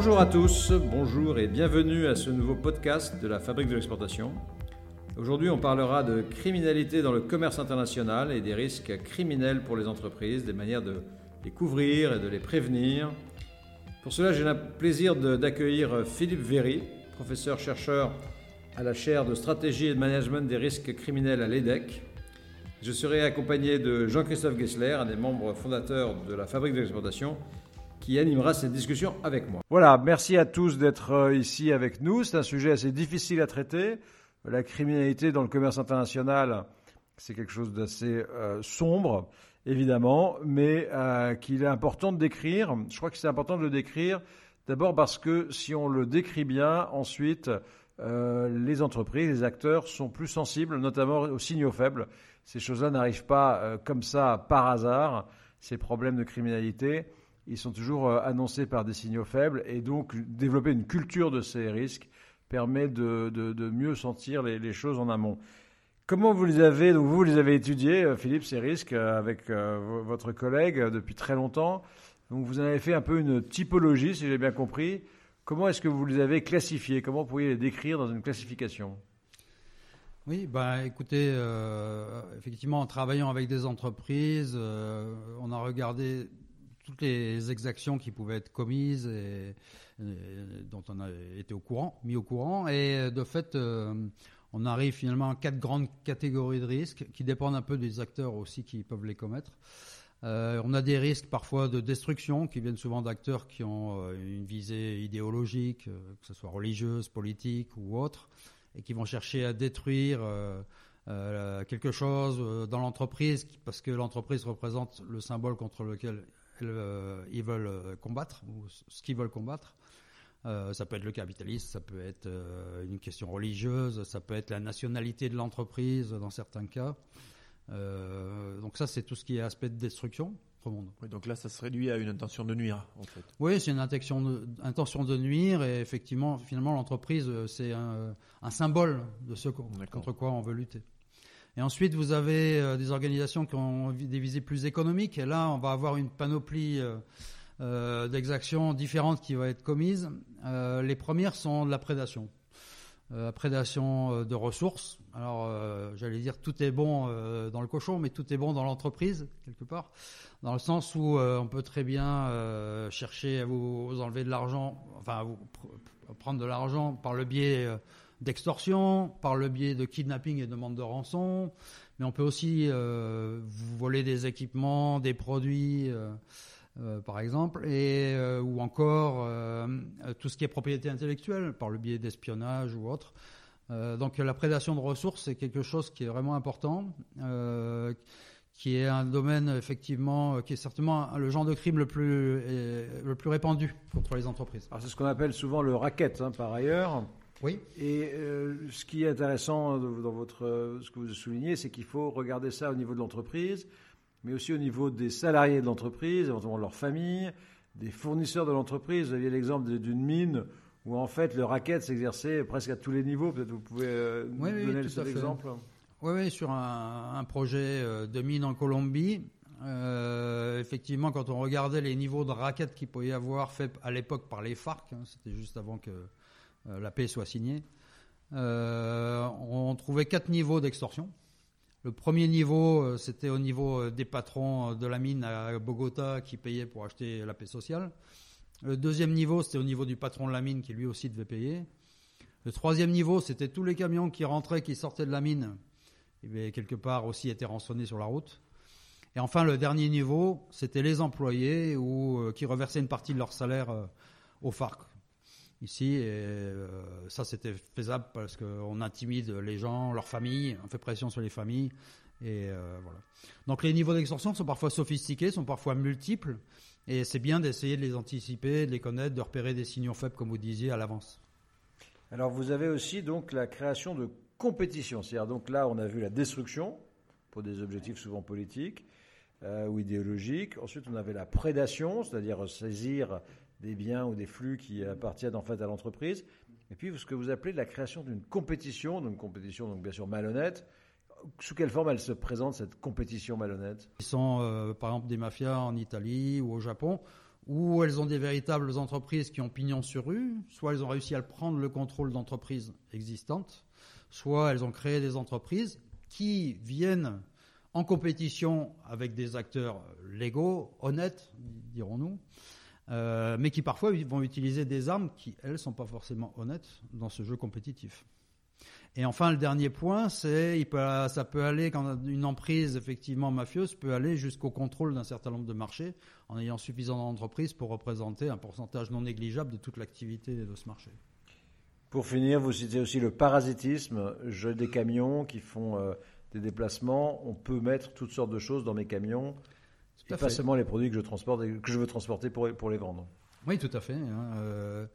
Bonjour à tous, bonjour et bienvenue à ce nouveau podcast de la Fabrique de l'exportation. Aujourd'hui, on parlera de criminalité dans le commerce international et des risques criminels pour les entreprises, des manières de les couvrir et de les prévenir. Pour cela, j'ai le plaisir d'accueillir Philippe Véry, professeur-chercheur à la chaire de stratégie et de management des risques criminels à l'EDEC. Je serai accompagné de Jean-Christophe Gessler, un des membres fondateurs de la Fabrique de l'exportation, qui animera cette discussion avec moi. Voilà, merci à tous d'être euh, ici avec nous. C'est un sujet assez difficile à traiter. La criminalité dans le commerce international, c'est quelque chose d'assez euh, sombre, évidemment, mais euh, qu'il est important de décrire. Je crois que c'est important de le décrire d'abord parce que si on le décrit bien, ensuite, les entreprises, les acteurs sont plus sensibles, notamment aux signaux faibles. Ces choses-là n'arrivent pas comme ça par hasard, ces problèmes de criminalité. Ils sont toujours euh, annoncés par des signaux faibles et donc développer une culture de ces risques permet de, mieux sentir les, choses en amont. Comment vous les avez, donc vous les avez étudiés, euh, Philippe, ces risques avec votre collègue depuis très longtemps? Donc vous en avez fait un peu une typologie, si j'ai bien compris. Comment est-ce que vous les avez classifiés Comment vous pourriez les décrire dans une classification? Oui, bah, écoutez, euh, effectivement, en travaillant avec des entreprises, euh, on a regardé toutes les exactions qui pouvaient être commises et, dont on a été au courant, mis au courant. Et de fait, euh, on arrive finalement à quatre grandes catégories de risques qui dépendent un peu des acteurs aussi qui peuvent les commettre. on a des risques parfois de destruction qui viennent souvent d'acteurs qui ont une visée idéologique, que ce soit religieuse, politique ou autre et qui vont chercher à détruire euh, euh, quelque chose euh, dans l'entreprise parce que l'entreprise représente le symbole contre lequel ils veulent combattre ou ce qu'ils veulent combattre. ça peut être le capitalisme, ça peut être une question religieuse, ça peut être la nationalité de l'entreprise dans certains cas. donc ça, c'est tout ce qui est aspect de destruction donc là, ça se réduit à une intention de nuire, en fait. Oui, c'est une intention de, intention de nuire, et effectivement, finalement, l'entreprise, euh, c'est un, symbole de ce contre quoi on veut lutter. Et ensuite, vous avez euh, des organisations qui ont des visées plus économiques, et là, on va avoir une panoplie euh, d'exactions différentes qui vont être commises. les premières sont de la prédation. Euh, prédation euh, de ressources. Alors, euh, j'allais dire tout est bon dans le cochon, mais tout est bon dans l'entreprise quelque part, dans le sens où on peut très bien chercher à vous, enlever de l'argent, enfin à vous prendre de l'argent par le biais d'extorsion, par le biais de kidnapping et de demande de rançon, mais on peut aussi vous voler des équipements, des produits. Euh, par exemple, et, euh, ou encore euh, tout ce qui est propriété intellectuelle, par le biais d'espionnage ou autre. donc la prédation de ressources, c'est quelque chose qui est vraiment important, qui est un domaine effectivement, qui est certainement le genre de crime le plus, le plus répandu contre les entreprises. c'est ce qu'on appelle souvent le racket, hein, par ailleurs. Oui. Et ce qui est intéressant dans votre, ce que vous soulignez, c'est qu'il faut regarder ça au niveau de l'entreprise, mais aussi au niveau des salariés de l'entreprise, éventuellement de leur famille, des fournisseurs de l'entreprise. Vous aviez l'exemple d'une mine où en fait le racket s'exerçait presque à tous les niveaux. Peut-être vous pouvez euh, nous donner cet exemple. Oui, oui, sur un, projet euh, de mine en Colombie. Euh, effectivement, quand on regardait les niveaux de raquettes qu'il pouvait y avoir fait à l'époque par les FARC, hein, c'était juste avant que la paix soit signée, on trouvait quatre niveaux d'extorsion. Le premier niveau, euh, c'était au niveau euh, des patrons euh, de la mine à Bogota qui payaient pour acheter la paix sociale. Le deuxième niveau, c'était au niveau du patron de la mine qui lui aussi devait payer. Le troisième niveau, c'était tous les camions qui rentraient, qui sortaient de la mine, et quelque part aussi étaient rançonnés sur la route. Et enfin, le dernier niveau, c'était les employés ou qui reversaient une partie de leur salaire aux FARC ici. Euh, ça, c'était faisable parce qu'on intimide les gens, leurs familles, on fait pression sur les familles. Et euh, voilà. Donc les niveaux d'extorsion sont parfois sophistiqués, sont parfois multiples. Et c'est bien d'essayer de les anticiper, de les connaître, de repérer des signaux faibles, comme vous disiez, à l'avance. Alors vous avez aussi donc la création de compétition. C'est-à-dire donc là, on a vu la destruction pour des objectifs souvent politiques euh, ou idéologiques. Ensuite, on avait la prédation, c'est-à-dire saisir des biens ou des flux qui appartiennent en fait à l'entreprise. Et puis ce que vous appelez la création d'une compétition, d'une compétition donc bien sûr malhonnête. Sous quelle forme elle se présente cette compétition malhonnête? Ils sont euh, par exemple des mafias en Italie ou au Japon ou elles ont des véritables entreprises qui ont pignon sur rue, soit elles ont réussi à prendre le contrôle d'entreprises existantes, soit elles ont créé des entreprises qui viennent en compétition avec des acteurs légaux, honnêtes, dirons-nous, euh, mais qui parfois vont utiliser des armes qui, elles, ne sont pas forcément honnêtes dans ce jeu compétitif. Et enfin, le dernier point, c'est ça peut aller quand emprise effectivement mafieuse peut aller jusqu'au contrôle d'un certain nombre de marchés en ayant suffisamment d'entreprises pour représenter un pourcentage non négligeable de toute l'activité de ce marché. Pour finir, vous citez aussi le parasitisme. J'ai des camions qui font euh, des déplacements. On peut mettre toutes sortes de choses dans mes camions. Et pas seulement les produits que je transporte que je veux transporter pour, pour les vendre. Oui, tout à fait. Hein. Euh,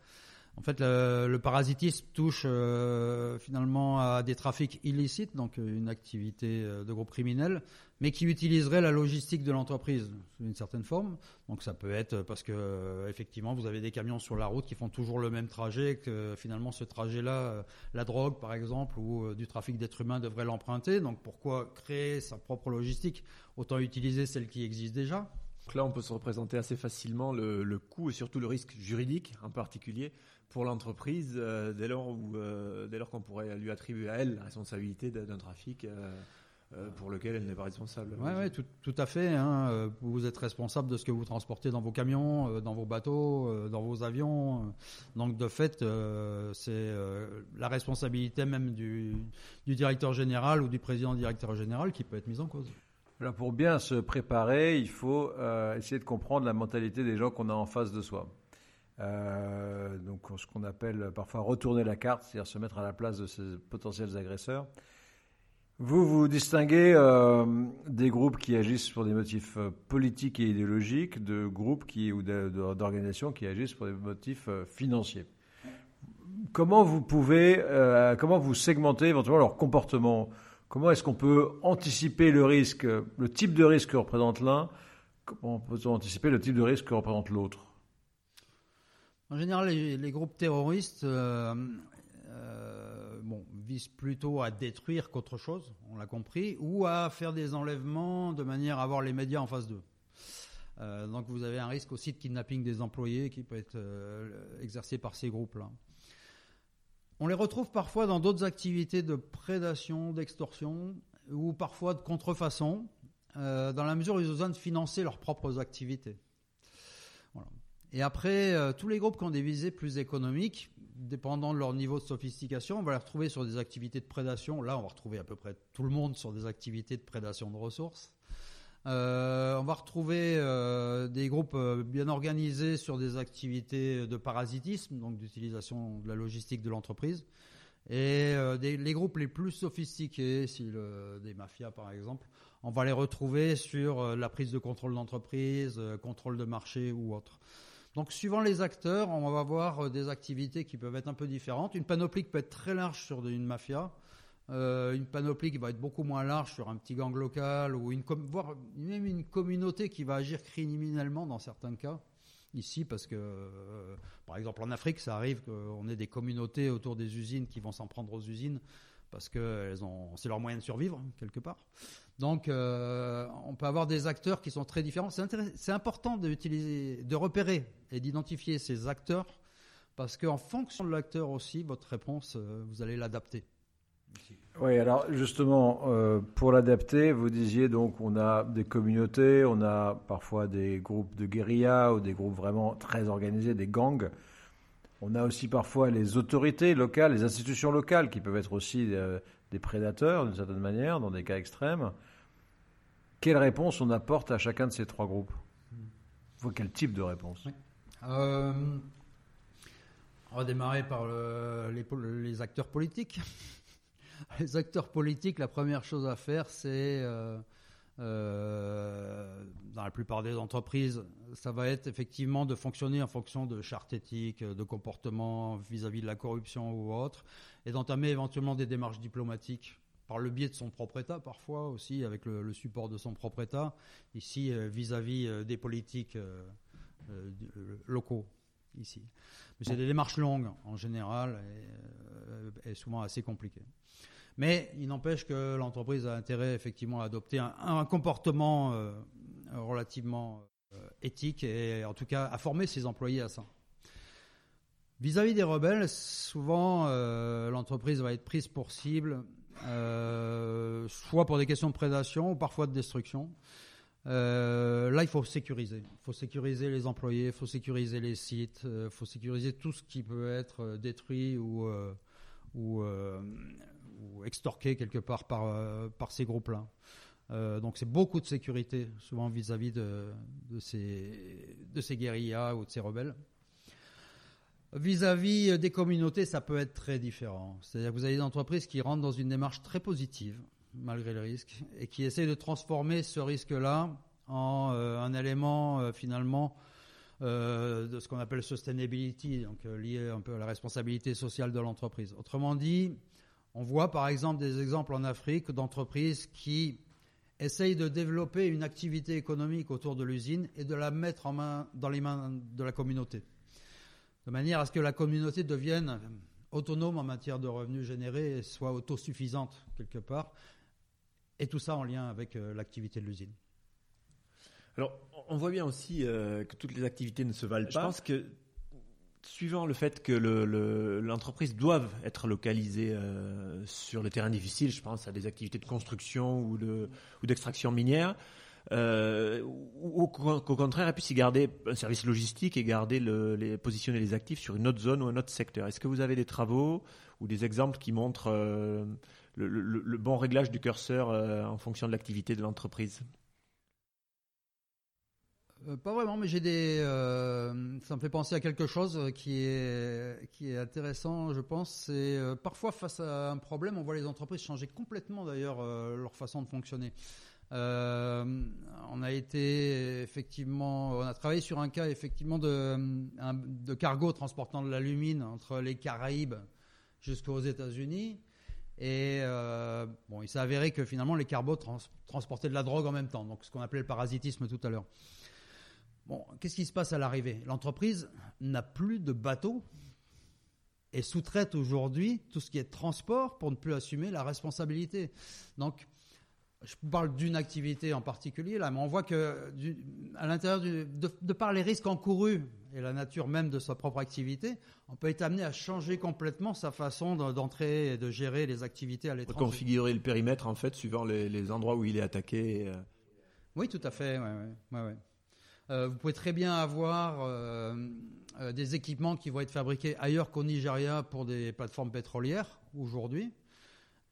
en fait, le, parasitisme touche euh, finalement à des trafics illicites, donc euh, une activité euh, de groupe criminel, mais qui utiliserait la logistique de l'entreprise d'une certaine forme. Donc ça peut être parce que effectivement vous avez des camions sur la route qui font toujours le même trajet, que finalement ce trajet-là, la drogue par exemple ou du trafic d'êtres humains devrait l'emprunter. Donc pourquoi créer sa propre logistique? Autant utiliser celle qui existe déjà. Donc là, on peut se représenter assez facilement le, le coût et surtout le risque juridique en particulier pour l'entreprise euh, dès lors où euh, dès lors qu'on pourrait lui attribuer à elle la responsabilité d'un trafic euh, pour lequel elle n'est pas responsable. Oui, ouais, tout, tout, à fait. Hein. Vous êtes responsable de ce que vous transportez dans vos camions, dans vos bateaux, dans vos avions. Donc de fait, c'est la responsabilité même du, du, directeur général ou du président directeur général qui peut être mise en cause. Alors pour bien se préparer, il faut essayer de comprendre la mentalité des gens qu'on a en face de soi. Euh, donc ce qu'on appelle parfois retourner la carte, c'est-à-dire se mettre à la place de ces potentiels agresseurs. Vous vous distinguez euh, des groupes qui agissent pour des motifs euh, politiques et idéologiques, de groupes ou d'organisations qui agissent pour des motifs financiers. Comment vous pouvez, comment vous segmentez éventuellement leur comportement? Comment est-ce qu'on peut anticiper le risque, le type de risque que représente l'un? Comment peut-on anticiper le type de risque que représente l'autre? En général, les, groupes terroristes euh, euh, visent plutôt à détruire qu'autre chose, on l'a compris, ou à faire des enlèvements de manière à avoir les médias en face d'eux. Euh, donc vous avez un risque aussi de kidnapping des employés qui peut être exercé par ces groupes-là. On les retrouve parfois dans d'autres activités de prédation, d'extorsion, ou parfois de contrefaçon, dans la mesure où ils ont besoin de financer leurs propres activités. Et après, euh, tous les groupes qui ont des visées plus économiques, dépendant de leur niveau de sophistication, on va les retrouver sur des activités de prédation. Là, on va retrouver à peu près tout le monde sur des activités de prédation de ressources. Euh, on va retrouver euh, des groupes bien organisés sur des activités de parasitisme, donc d'utilisation de la logistique de l'entreprise. Et les groupes les plus sophistiqués, si des mafias par exemple, on va les retrouver sur la prise de contrôle d'entreprise, contrôle de marché ou autre. Donc, suivant les acteurs, on va avoir euh, des activités qui peuvent être un peu différentes. Une panoplie peut être très large sur une mafia, euh, une panoplie qui va être beaucoup moins large sur un petit gang local, ou une, voire même une communauté qui va agir criminellement dans certains cas. Ici, parce que, euh, par exemple, en Afrique, ça arrive qu'on ait des communautés autour des usines qui vont s'en prendre aux usines parce que c'est leur moyen de survivre, quelque part. Donc, euh, on peut avoir des acteurs qui sont très différents. C'est important de repérer et d'identifier ces acteurs parce qu'en fonction de l'acteur aussi, votre réponse, euh, vous allez l'adapter. Oui, alors justement, euh, pour l'adapter, vous disiez donc on a des communautés, on a parfois des groupes de guérilla ou des groupes vraiment très organisés, des gangs. On a aussi parfois les autorités locales, les institutions locales qui peuvent être aussi des prédateurs d'une certaine manière, dans des cas extrêmes. Quelle réponse on apporte à chacun de ces trois groupes? Quel type de réponse? Euh, On va démarrer par les, acteurs politiques. les acteurs politiques, la première chose à faire, c'est, euh, euh, dans la plupart des entreprises, ça va être effectivement de fonctionner en fonction de chartes éthiques, de comportement vis-à-vis de la corruption ou autre, et d'entamer éventuellement des démarches diplomatiques par le biais de son propre État parfois aussi, avec le, support de son propre État, ici euh, vis-à-vis euh, des politiques euh, locaux ici. Mais c'est des démarches longues en général et, souvent assez compliquées. Mais il n'empêche que l'entreprise a intérêt effectivement à adopter un, comportement relativement éthique et en tout cas à former ses employés à ça. Vis-à-vis des rebelles, souvent l'entreprise va être prise pour cible, soit pour des questions de prédation ou parfois de destruction. Euh, là, il faut sécuriser. Il faut sécuriser les employés, il faut sécuriser les sites, il euh, faut sécuriser tout ce qui peut être euh, détruit ou, ou, ou extorqué quelque part par, par ces groupes-là. donc c'est beaucoup de sécurité, souvent vis-à-vis de, de, ces, de ces guérillas ou de ces rebelles. Vis-à-vis des communautés, ça peut être très différent. C'est-à-dire que vous avez des entreprises qui rentrent dans une démarche très positive, malgré le risque, et qui essaie de transformer ce risque-là en euh, un élément euh, finalement euh, de ce qu'on appelle sustainability, donc lié un peu à la responsabilité sociale de l'entreprise. Autrement dit, on voit par exemple des exemples en Afrique d'entreprises qui essayent de développer une activité économique autour de l'usine et de la mettre en main, dans les mains de la communauté, de manière à ce que la communauté devienne autonome en matière de revenus générés et soit autosuffisante quelque part, et tout ça en lien avec euh, l'activité de l'usine. Alors, on voit bien aussi euh, que toutes les activités ne se valent pas. Je pense que, suivant le fait que l'entreprise le, doive être localisée euh, sur le terrain difficile, je pense à des activités de construction ou d'extraction minière, ou, qu'au contraire, elle puisse y garder un service logistique et garder les, positionner les actifs sur une autre zone ou un autre secteur. Est-ce que vous avez des travaux ou des exemples qui montrent le, bon réglage du curseur euh, en fonction de l'activité de l'entreprise? Euh, pas vraiment, mais j'ai des. Euh, ça me fait penser à quelque chose qui est qui est intéressant, je pense. C'est parfois face à un problème, on voit les entreprises changer complètement d'ailleurs leur façon de fonctionner. on a été effectivement, on a travaillé sur un cas effectivement de de cargo transportant de l'alumine entre les Caraïbes jusqu'aux États-Unis. Et euh, bon, il s'est avéré que finalement les carbos transportaient de la drogue en même temps, donc ce qu'on appelait le parasitisme tout à l'heure. Bon, qu'est-ce qui se passe à l'arrivée? L'entreprise n'a plus de bateaux et sous-traite aujourd'hui tout ce qui est transport pour ne plus assumer la responsabilité. Donc, je parle d'une activité en particulier là, mais on voit que à l'intérieur de, de, par les risques encourus et la nature même de sa propre activité, on peut être amené à changer complètement sa façon d'entrer et de gérer les activités à l'étranger. Configurer le périmètre en fait suivant les, endroits où il est attaqué. Euh. Oui, tout à fait. Euh, vous pouvez très bien avoir euh, des équipements qui vont être fabriqués ailleurs qu'au Nigeria pour des plateformes pétrolières aujourd'hui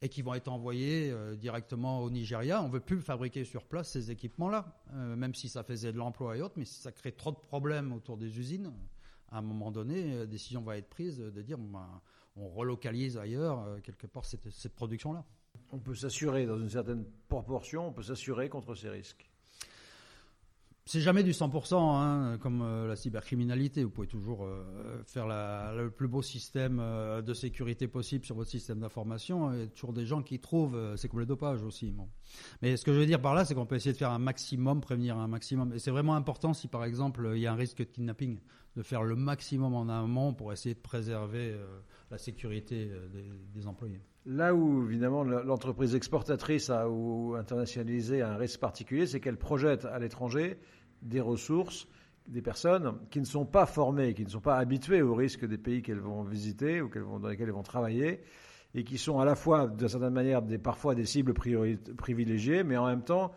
et qui vont être envoyés euh, directement au Nigeria. On ne veut plus fabriquer sur place ces équipements-là, euh, même si ça faisait de l'emploi et autres, mais si ça crée trop de problèmes autour des usines, à un moment donné, la euh, décision va être prise de dire ben, on relocalise ailleurs quelque part cette production-là. On peut s'assurer, dans une certaine proportion, on peut s'assurer contre ces risques. C'est jamais du 100%, hein, comme euh, la cybercriminalité. Vous pouvez toujours euh, faire le plus beau système euh, de sécurité possible sur votre système d'information. Il y a toujours des gens qui trouvent, c'est comme le dopage aussi. Mais ce que je veux dire par là, c'est qu'on peut essayer de faire un maximum, prévenir un maximum. Et c'est vraiment important si, par exemple, il y a un risque de kidnapping, de faire le maximum en amont pour essayer de préserver la sécurité des, employés. Là où, évidemment, l'entreprise exportatrice a, ou internationalisée a un risque particulier, c'est qu'elle projette à l'étranger des ressources, des personnes qui ne sont pas formées, qui ne sont pas habituées aux risques des pays qu'elles vont visiter ou dans lesquels elles vont travailler, et qui sont à la fois, d'une certaine manière, des, parfois des cibles privilégiées, mais en même temps,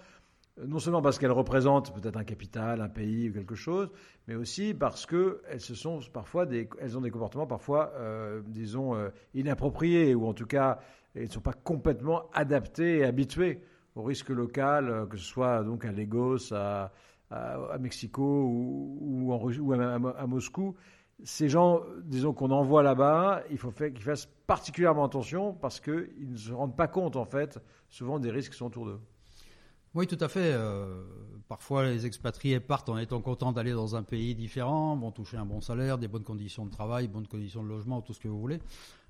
non seulement parce qu'elles représentent peut-être un capital, un pays ou quelque chose, mais aussi parce qu'elles sont parfois elles ont des comportements parfois, euh, disons, euh, inappropriés, ou en tout cas, elles ne sont pas complètement adaptées et habituées au risque local, euh, que ce soit donc à Lagos, à, à, Mexico ou, en, ou à, Moscou, ces gens, disons qu'on envoie là-bas, il faut qu'ils fassent particulièrement attention parce qu'ils ne se rendent pas compte, en fait, souvent des risques qui sont autour d'eux. Oui, tout à fait. Euh, parfois, les expatriés partent en étant contents d'aller dans un pays différent, vont toucher un bon salaire, des bonnes conditions de travail, bonnes conditions de logement, tout ce que vous voulez.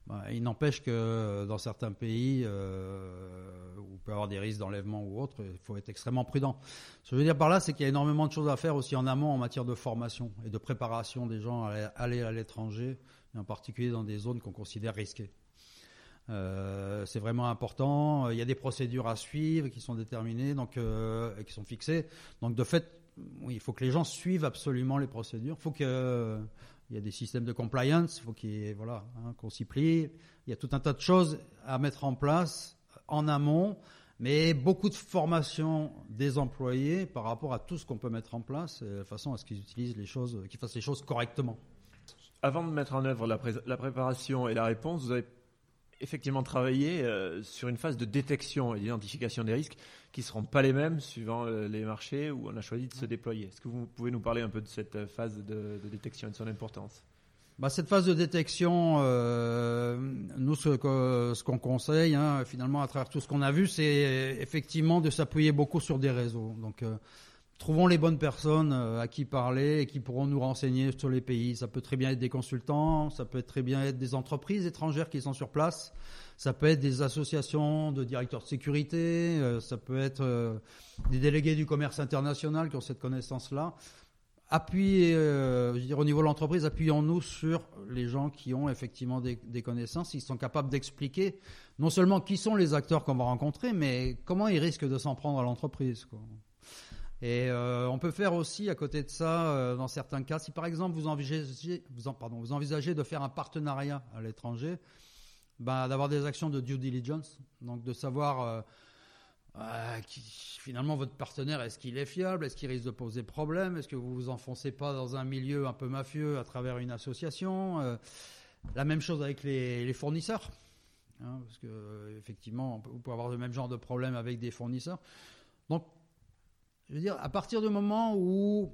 Bah, il n'empêche que euh, dans certains pays euh, où peut avoir des risques d'enlèvement ou autre, il faut être extrêmement prudent. Ce que je veux dire par là, c'est qu'il y a énormément de choses à faire aussi en amont en matière de formation et de préparation des gens à aller à l'étranger, et en particulier dans des zones qu'on considère risquées. Euh, c'est vraiment important. Il y a des procédures à suivre qui sont déterminées, donc euh, qui sont fixées. Donc de fait, il faut que les gens suivent absolument les procédures. Il faut que il y a des systèmes de compliance, il faut voilà, hein, qu'on s'y plie. Il y a tout un tas de choses à mettre en place en amont, mais beaucoup de formation des employés par rapport à tout ce qu'on peut mettre en place, de façon à ce qu'ils utilisent les choses, qu'ils fassent les choses correctement. Avant de mettre en œuvre la préparation et la réponse, vous avez effectivement travailler euh, sur une phase de détection et d'identification des risques qui ne seront pas les mêmes suivant euh, les marchés où on a choisi de se déployer. Est-ce que vous pouvez nous parler un peu de cette euh, phase de, détection et de son importance? Bah, cette phase de détection, nous, ce, qu'on conseille, hein, finalement, à travers tout ce qu'on a vu, c'est effectivement de s'appuyer beaucoup sur des réseaux. Donc, trouvons les bonnes personnes à qui parler et qui pourront nous renseigner sur les pays. Ça peut très bien être des consultants, ça peut très bien être des entreprises étrangères qui sont sur place, ça peut être des associations de directeurs de sécurité, euh, ça peut être euh, des délégués du commerce international qui ont cette connaissance-là. Appuyez, euh, je veux dire, au niveau de l'entreprise, appuyons-nous sur les gens qui ont effectivement des, des connaissances, ils sont capables d'expliquer non seulement qui sont les acteurs qu'on va rencontrer, mais comment ils risquent de s'en prendre à l'entreprise. Et euh, on peut faire aussi, à côté de ça, euh, dans certains cas, si par exemple vous envisagez, pardon, vous envisagez de faire un partenariat à l'étranger, bah, d'avoir des actions de due diligence, donc de savoir euh, finalement votre partenaire, est-ce qu'il est fiable, est-ce qu'il risque de poser problème, est-ce que vous vous enfoncez pas dans un milieu un peu mafieux à travers une association? la même chose avec les, fournisseurs, hein, parce que effectivement, on peut avoir le même genre de problème avec des fournisseurs. Donc je veux dire, à partir du moment où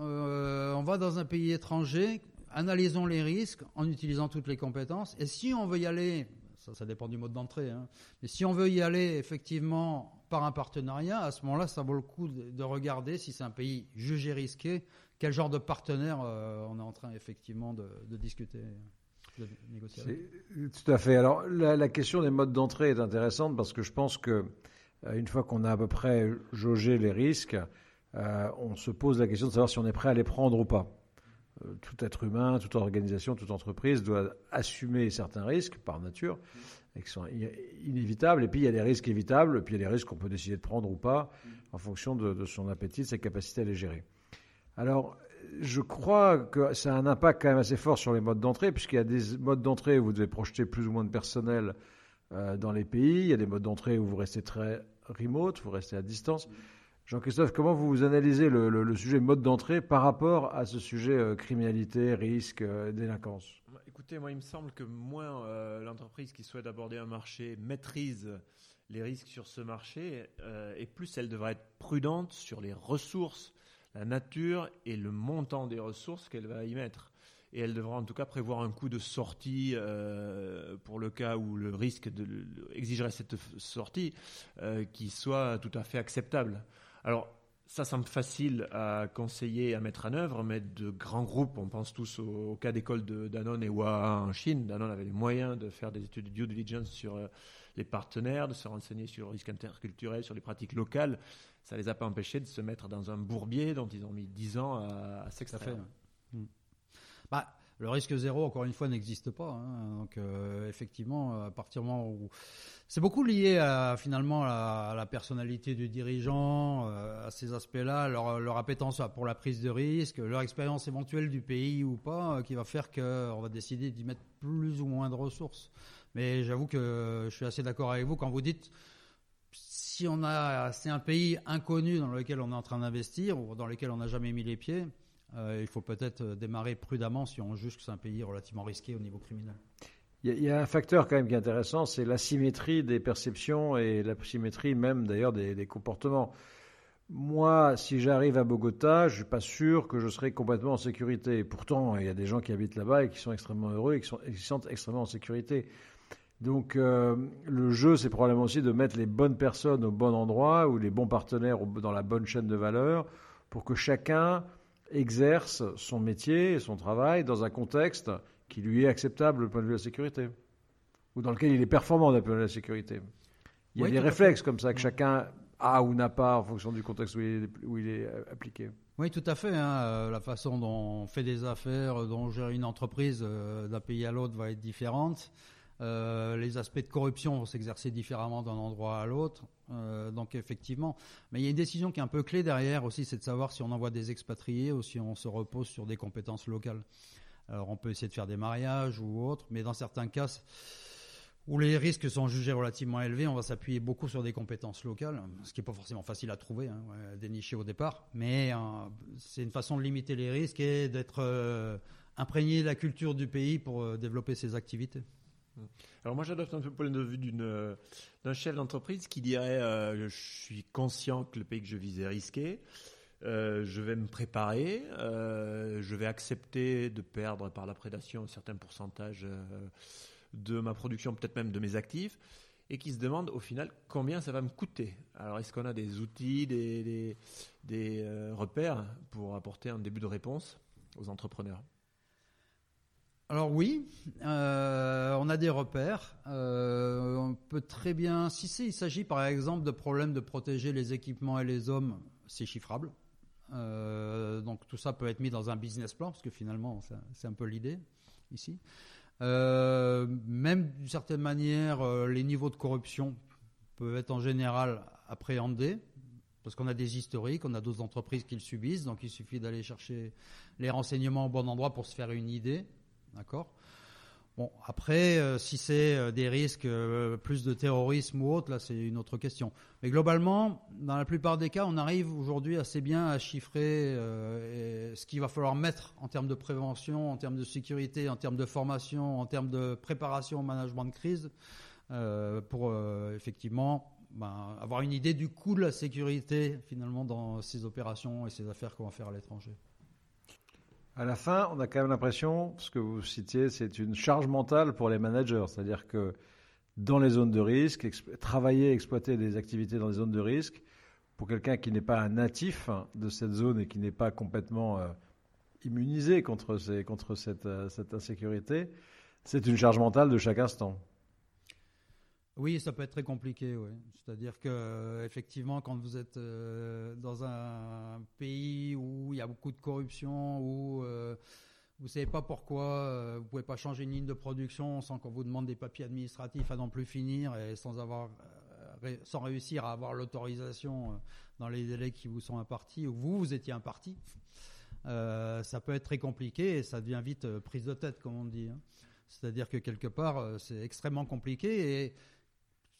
euh, on va dans un pays étranger, analysons les risques en utilisant toutes les compétences. Et si on veut y aller, ça, dépend du mode d'entrée, hein, mais si on veut y aller effectivement par un partenariat, à ce moment-là, ça vaut le coup de, regarder si c'est un pays jugé risqué, quel genre de partenaire euh, on est en train effectivement de, discuter. De négocier Tout à fait. Alors la, question des modes d'entrée est intéressante parce que je pense que une fois qu'on a à peu près jaugé les risques, euh, on se pose la question de savoir si on est prêt à les prendre ou pas. Euh, tout être humain, toute organisation, toute entreprise doit assumer certains risques par nature, et qui sont inévitables. Et puis il y a des risques évitables, et puis il y a des risques qu'on peut décider de prendre ou pas, en fonction de, son appétit, de sa capacité à les gérer. Alors, je crois que ça a un impact quand même assez fort sur les modes d'entrée, puisqu'il y a des modes d'entrée où vous devez projeter plus ou moins de personnel dans les pays. Il y a des modes d'entrée où vous restez très remote, vous restez à distance. Jean-Christophe, comment vous analysez le, sujet mode d'entrée par rapport à ce sujet euh, criminalité, risque, euh, délinquance? Écoutez, moi, il me semble que moins euh, l'entreprise qui souhaite aborder un marché maîtrise les risques sur ce marché, et plus elle devra être prudente sur les ressources, la nature et le montant des ressources qu'elle va y mettre et elle devra en tout cas prévoir un coût de sortie euh, pour le cas où le risque exigerait cette sortie euh, qui soit tout à fait acceptable. Alors ça semble facile à conseiller, à mettre en œuvre, mais de grands groupes, on pense tous au, cas d'école de Danone et Waha en Chine. Danone avait les moyens de faire des études de due diligence sur euh, les partenaires, de se renseigner sur le risque interculturel, sur les pratiques locales. Ça les a pas empêchés de se mettre dans un bourbier dont ils ont mis dix ans à, à s'extraire. Bah, le risque zéro, encore une fois, n'existe pas. Hein. Donc, euh, effectivement, à partir du moment où c'est beaucoup lié à, finalement à la, personnalité du dirigeant, euh, à ces aspects-là, leur, appétence pour la prise de risque, leur expérience éventuelle du pays ou pas, euh, qui va faire qu'on va décider d'y mettre plus ou moins de ressources. Mais j'avoue que je suis assez d'accord avec vous quand vous dites si on a c'est un pays inconnu dans lequel on est en train d'investir ou dans lequel on n'a jamais mis les pieds il faut peut-être euh, démarrer prudemment si on juge que c'est un pays relativement risqué au niveau criminel. Il y, a un facteur quand même qui est intéressant, c'est l'asymétrie des perceptions et l'asymétrie même d'ailleurs des, comportements. Moi, si j'arrive à Bogota, je suis pas sûr que je serai complètement en sécurité. Pourtant, il y a des gens qui habitent là-bas et qui sont extrêmement heureux et qui, sont, se sentent extrêmement en sécurité. Donc, euh, le jeu, c'est probablement aussi de mettre les bonnes personnes au bon endroit ou les bons partenaires dans la bonne chaîne de valeur pour que chacun exerce son métier et son travail dans un contexte qui lui est acceptable du point de vue de la sécurité, ou dans lequel il est performant d'un point de vue de la sécurité. Il y a des réflexes comme ça que chacun a ou n'a pas en fonction du contexte où il est, euh, appliqué. Oui, tout à fait. Hein. Euh, la façon dont on fait des affaires, dont on gère une entreprise euh, d'un pays à l'autre va être différente. Les aspects de corruption vont s'exercer différemment d'un endroit à l'autre. donc effectivement, mais il y a une décision qui est un peu clé derrière aussi, c'est de savoir si on envoie des expatriés ou si on se repose sur des compétences locales. Alors on peut essayer de faire des mariages ou autre, mais dans certains cas où les risques sont jugés relativement élevés, on va s'appuyer beaucoup sur des compétences locales, ce qui n'est pas forcément facile à trouver, hein, à dénicher au départ, mais euh, c'est une façon de limiter les risques et d'être euh, imprégné de la culture du pays pour euh, développer ses activités. Alors moi j'adopte un peu le point de vue d'un chef d'entreprise qui dirait je suis conscient que le pays que je vise est risqué, je vais me préparer, je vais accepter de perdre par la prédation un certain pourcentage de ma production, peut-être même de mes actifs, et qui se demandent au final combien ça va me coûter. Alors est-ce qu'on a des outils, des, des, euh, repères pour apporter un début de réponse aux entrepreneurs? Alors oui, euh, on a des repères. Euh, on peut très bien, si il s'agit par exemple de problèmes de protéger les équipements et les hommes, c'est chiffrable. donc tout ça peut être mis dans un business plan, parce que finalement c'est un peu l'idée ici. Euh, même d'une certaine manière, euh, les niveaux de corruption peuvent être en général appréhendés parce qu'on a des historiques, on a d'autres entreprises qui le subissent, donc il suffit d'aller chercher les renseignements au bon endroit pour se faire une idée, d'accord? Bon, après, euh, si c'est euh, des risques euh, plus de terrorisme ou autre, là, c'est une autre question. Mais globalement, dans la plupart des cas, on arrive aujourd'hui assez bien à chiffrer ce qu'il va falloir mettre en termes de prévention, en termes de sécurité, en termes de formation, en termes de préparation au management de crise, pour effectivement ben, avoir une idée du coût de la sécurité finalement dans ces opérations et ces affaires qu'on va faire à l'étranger. À la fin, on a quand même l'impression, ce que vous citiez, c'est une charge mentale pour les managers. C'est-à-dire que dans les zones de risque, travailler, exploiter des activités dans les zones de risque, pour quelqu'un qui n'est pas un natif de cette zone et qui n'est pas complètement euh, immunisé contre, euh, cette insécurité, c'est une charge mentale de chaque instant. Oui, ça peut être très compliqué. C'est-à-dire que euh, effectivement, quand vous êtes euh, dans un pays où il y a beaucoup de corruption, où euh, vous savez pas pourquoi, vous pouvez pas changer une ligne de production sans qu'on vous demande des papiers administratifs à n'en plus finir et sans avoir, sans réussir à avoir l'autorisation dans les délais qui vous sont impartis ou vous vous étiez imparti, ça peut être très compliqué et ça devient vite prise de tête, comme on dit. Hein. C'est-à-dire que quelque part, c'est extrêmement compliqué et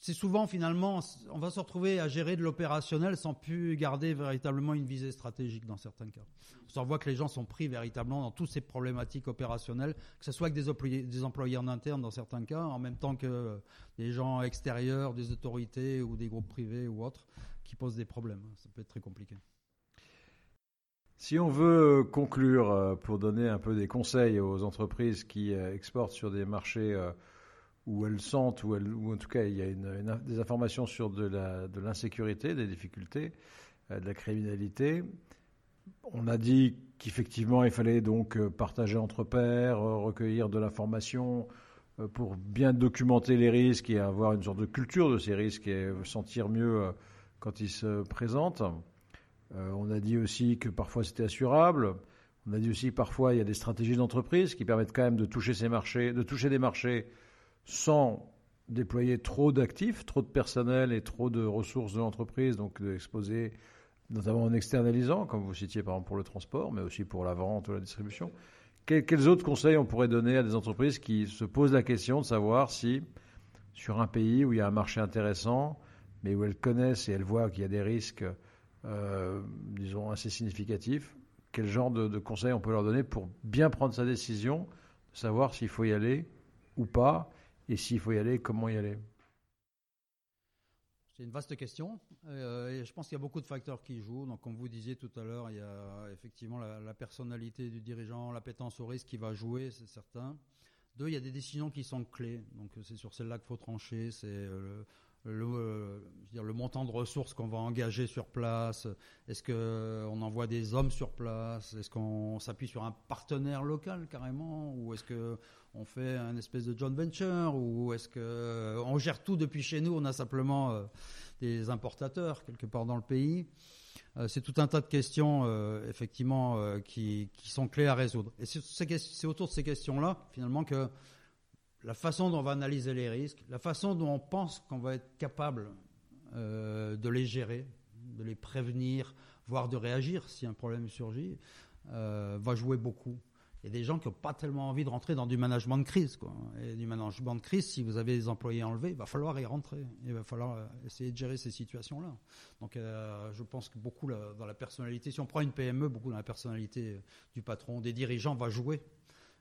c'est souvent finalement, on va se retrouver à gérer de l'opérationnel sans plus garder véritablement une visée stratégique dans certains cas. On voit que les gens sont pris véritablement dans toutes ces problématiques opérationnelles, que ce soit avec des employés, des employés en interne dans certains cas, en même temps que des gens extérieurs, des autorités ou des groupes privés ou autres qui posent des problèmes. Ça peut être très compliqué. Si on veut conclure euh, pour donner un peu des conseils aux entreprises qui euh, exportent sur des marchés euh, où elles sentent, ou, en tout cas il y a des informations sur de l'insécurité, des difficultés, euh, de la criminalité. On a dit qu'effectivement il fallait donc euh, partager entre pairs, euh, recueillir de l'information pour bien documenter les risques et avoir une sorte de culture de ces risques et sentir mieux quand ils se présentent. On a dit aussi que parfois c'était assurable. On a dit aussi parfois il y a des stratégies d'entreprise qui permettent quand même de toucher ces marchés, de toucher des marchés sans déployer trop d'actifs, trop de personnel et trop de ressources de l'entreprise, donc d'exposer, notamment en externalisant, comme vous citiez par exemple pour le transport, mais aussi pour la vente ou la distribution. Quels, autres conseils on pourrait donner à des entreprises qui se posent la question de savoir si, sur un pays où il y a un marché intéressant, mais où elles connaissent et elles voient qu'il y a des risques, euh, disons, assez significatifs, quel genre de, de conseils on peut leur donner pour bien prendre sa décision, savoir s'il faut y aller ou pas, et s'il faut y aller, comment y aller? C'est une vaste question. Euh, je pense qu'il y a beaucoup de facteurs qui jouent. Donc, comme vous disiez tout à l'heure, il y a effectivement la, personnalité du dirigeant, l'appétence au risque qui va jouer, c'est certain. Deux, il y a des décisions qui sont clés. Donc, c'est sur celle-là qu'il faut trancher. C'est euh, le, euh, le montant de ressources qu'on va engager sur place Est-ce qu'on envoie des hommes sur place Est-ce qu'on s'appuie sur un partenaire local carrément Ou est-ce qu'on fait un espèce de joint venture Ou est-ce qu'on euh, gère tout depuis chez nous On a simplement euh, des importateurs quelque part dans le pays c'est tout un tas de questions, effectivement, qui, sont clés à résoudre. Et c'est autour de ces questions-là, finalement, que la façon dont on va analyser les risques, la façon dont on pense qu'on va être capable euh, de les gérer, de les prévenir, voire de réagir si un problème surgit, euh, va jouer beaucoup. Il y a des gens qui n'ont pas tellement envie de rentrer dans du management de crise. Et du management de crise, si vous avez des employés enlevés, il va falloir y rentrer. Il va falloir euh, essayer de gérer ces situations-là. Donc je pense que beaucoup dans la personnalité, si on prend une PME, beaucoup dans la personnalité du patron, des dirigeants, va jouer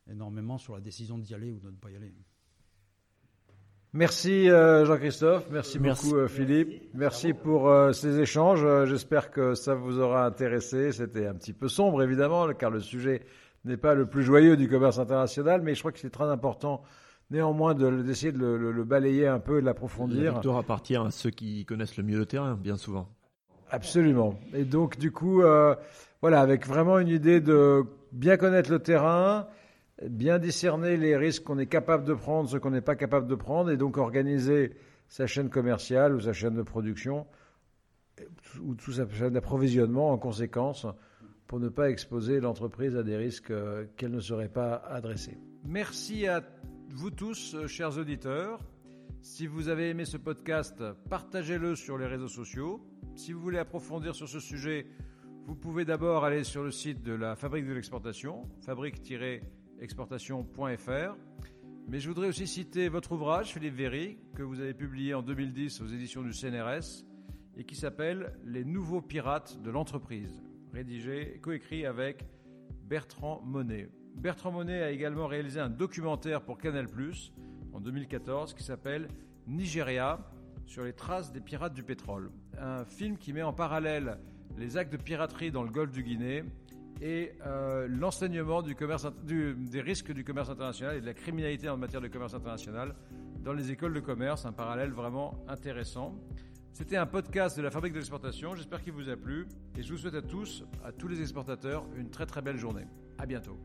énormément sur la décision d'y aller ou de ne pas y aller. Merci euh, Jean-Christophe, merci, beaucoup Philippe, merci pour ces échanges. J'espère que ça vous aura intéressé. C'était un petit peu sombre évidemment, car le sujet n'est pas le plus joyeux du commerce international, mais je crois que c'est très important néanmoins d'essayer de, le, balayer un peu et de l'approfondir. La victoire appartient à ceux qui connaissent le mieux le terrain, bien souvent. Absolument. Et donc, du coup, euh, voilà, avec vraiment une idée de bien connaître le terrain, bien discerner les risques qu'on est capable de prendre, ceux qu'on n'est pas capable de prendre, et donc organiser sa chaîne commerciale ou sa chaîne de production ou toute sa chaîne d'approvisionnement en conséquence pour ne pas exposer l'entreprise à des risques euh, qu'elle ne serait pas adressée. Merci à vous tous, euh, chers auditeurs. Si vous avez aimé ce podcast, partagez-le sur les réseaux sociaux. Si vous voulez approfondir sur ce sujet, vous pouvez d'abord aller sur le site de la Fabrique de l'exportation, fabrique-exportation.fr. Mais je voudrais aussi citer votre ouvrage, Philippe Véry, que vous avez publié en 2010 aux éditions du CNRS et qui s'appelle Les nouveaux pirates de l'entreprise rédigé, coécrit avec Bertrand Monet. Bertrand Monet a également réalisé un documentaire pour Canal+, en 2014, qui s'appelle Nigeria, sur les traces des pirates du pétrole. Un film qui met en parallèle les actes de piraterie dans le golfe du Guinée et euh, l'enseignement des risques du commerce international et de la criminalité en matière de commerce international dans les écoles de commerce, un parallèle vraiment intéressant. C'était un podcast de la Fabrique de l'exportation. J'espère qu'il vous a plu et je vous souhaite à tous, à tous les exportateurs, une très très belle journée. À bientôt.